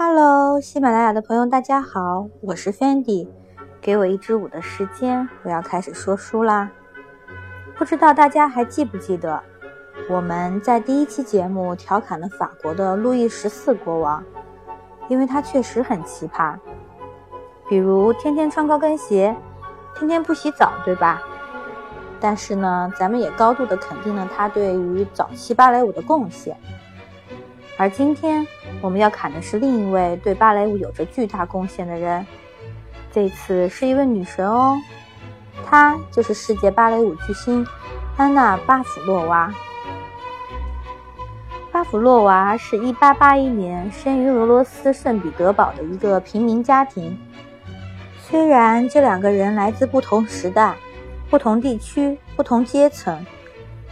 Hello，喜马拉雅的朋友，大家好，我是 Fendi。给我一支舞的时间，我要开始说书啦。不知道大家还记不记得，我们在第一期节目调侃了法国的路易十四国王，因为他确实很奇葩，比如天天穿高跟鞋，天天不洗澡，对吧？但是呢，咱们也高度的肯定了他对于早期芭蕾舞的贡献。而今天我们要砍的是另一位对芭蕾舞有着巨大贡献的人，这次是一位女神哦，她就是世界芭蕾舞巨星安娜·巴甫洛娃。巴甫洛娃是一八八一年生于俄罗斯圣彼得堡的一个平民家庭，虽然这两个人来自不同时代、不同地区、不同阶层，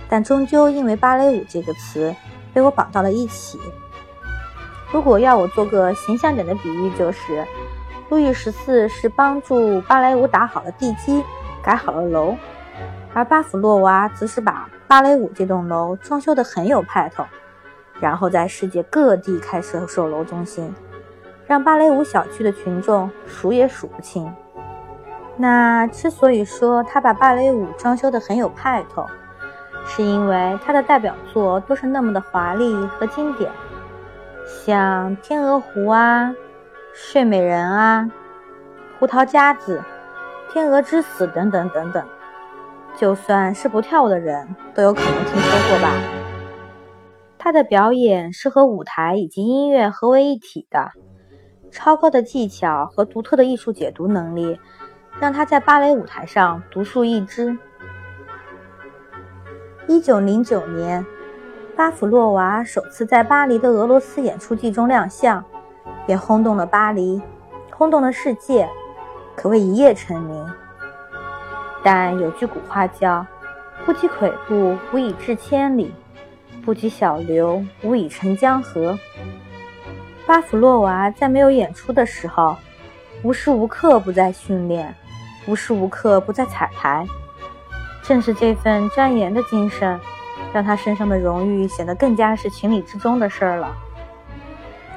但终究因为芭蕾舞这个词。被我绑到了一起。如果要我做个形象点的比喻，就是路易十四是帮助芭蕾舞打好了地基、改好了楼，而巴甫洛娃则是把芭蕾舞这栋楼装修得很有派头，然后在世界各地开设售楼中心，让芭蕾舞小区的群众数也数不清。那之所以说他把芭蕾舞装修得很有派头，是因为他的代表作都是那么的华丽和经典，像《天鹅湖》啊，《睡美人》啊，《胡桃夹子》《天鹅之死》等等等等，就算是不跳舞的人都有可能听说过吧。他的表演是和舞台以及音乐合为一体的，超高的技巧和独特的艺术解读能力，让他在芭蕾舞台上独树一帜。一九零九年，巴甫洛娃首次在巴黎的俄罗斯演出季中亮相，便轰动了巴黎，轰动了世界，可谓一夜成名。但有句古话叫“不积跬步，无以至千里；不积小流，无以成江河”。巴甫洛娃在没有演出的时候，无时无刻不在训练，无时无刻不在彩排。正是这份钻研的精神，让他身上的荣誉显得更加是情理之中的事儿了。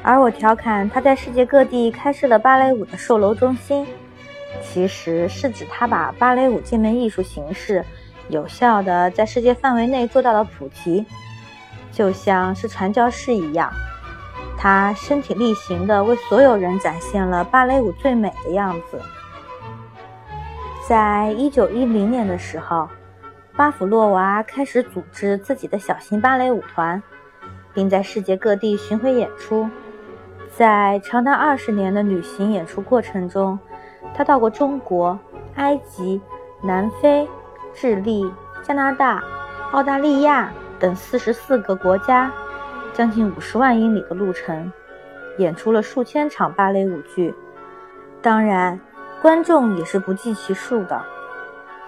而我调侃他在世界各地开设了芭蕾舞的售楼中心，其实是指他把芭蕾舞这门艺术形式有效的在世界范围内做到了普及，就像是传教士一样，他身体力行的为所有人展现了芭蕾舞最美的样子。在一九一零年的时候。巴甫洛娃开始组织自己的小型芭蕾舞团，并在世界各地巡回演出。在长达二十年的旅行演出过程中，他到过中国、埃及、南非、智利、加拿大、澳大利亚等四十四个国家，将近五十万英里的路程，演出了数千场芭蕾舞剧。当然，观众也是不计其数的。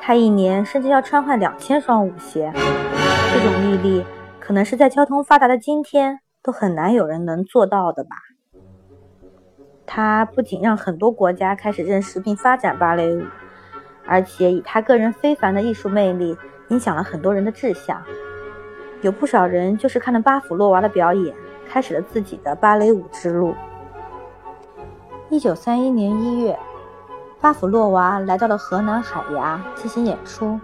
他一年甚至要穿换两千双舞鞋，这种毅力可能是在交通发达的今天都很难有人能做到的吧。他不仅让很多国家开始认识并发展芭蕾舞，而且以他个人非凡的艺术魅力影响了很多人的志向。有不少人就是看了巴甫洛娃的表演，开始了自己的芭蕾舞之路。一九三一年一月。巴甫洛娃来到了河南海牙进行演出，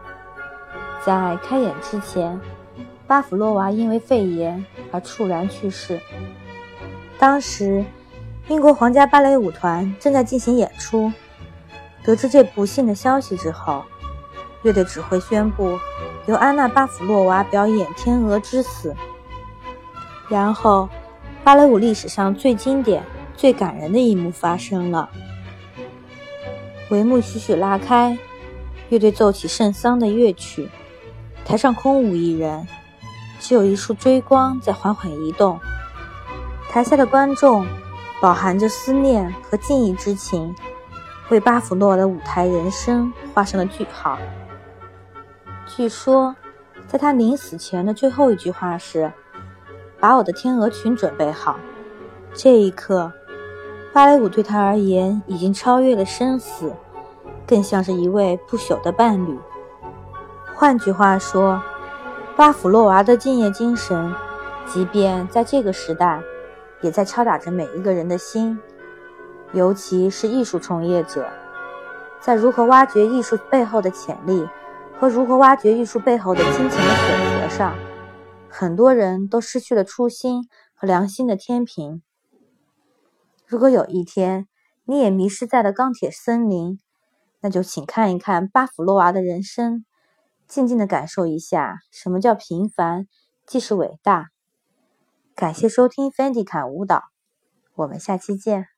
在开演之前，巴甫洛娃因为肺炎而猝然去世。当时，英国皇家芭蕾舞团正在进行演出，得知这不幸的消息之后，乐队指挥宣布由安娜·巴甫洛娃表演《天鹅之死》。然后，芭蕾舞历史上最经典、最感人的一幕发生了。帷幕徐徐拉开，乐队奏起圣桑的乐曲，台上空无一人，只有一束追光在缓缓移动。台下的观众饱含着思念和敬意之情，为巴甫洛的舞台人生画上了句号。据说，在他临死前的最后一句话是：“把我的天鹅裙准备好。”这一刻。芭蕾舞对他而言已经超越了生死，更像是一位不朽的伴侣。换句话说，巴甫洛娃的敬业精神，即便在这个时代，也在敲打着每一个人的心，尤其是艺术从业者，在如何挖掘艺术背后的潜力和如何挖掘艺术背后的金钱的选择上，很多人都失去了初心和良心的天平。如果有一天你也迷失在了钢铁森林，那就请看一看巴甫洛娃的人生，静静的感受一下什么叫平凡即是伟大。感谢收听 Fendi 侃舞蹈，我们下期见。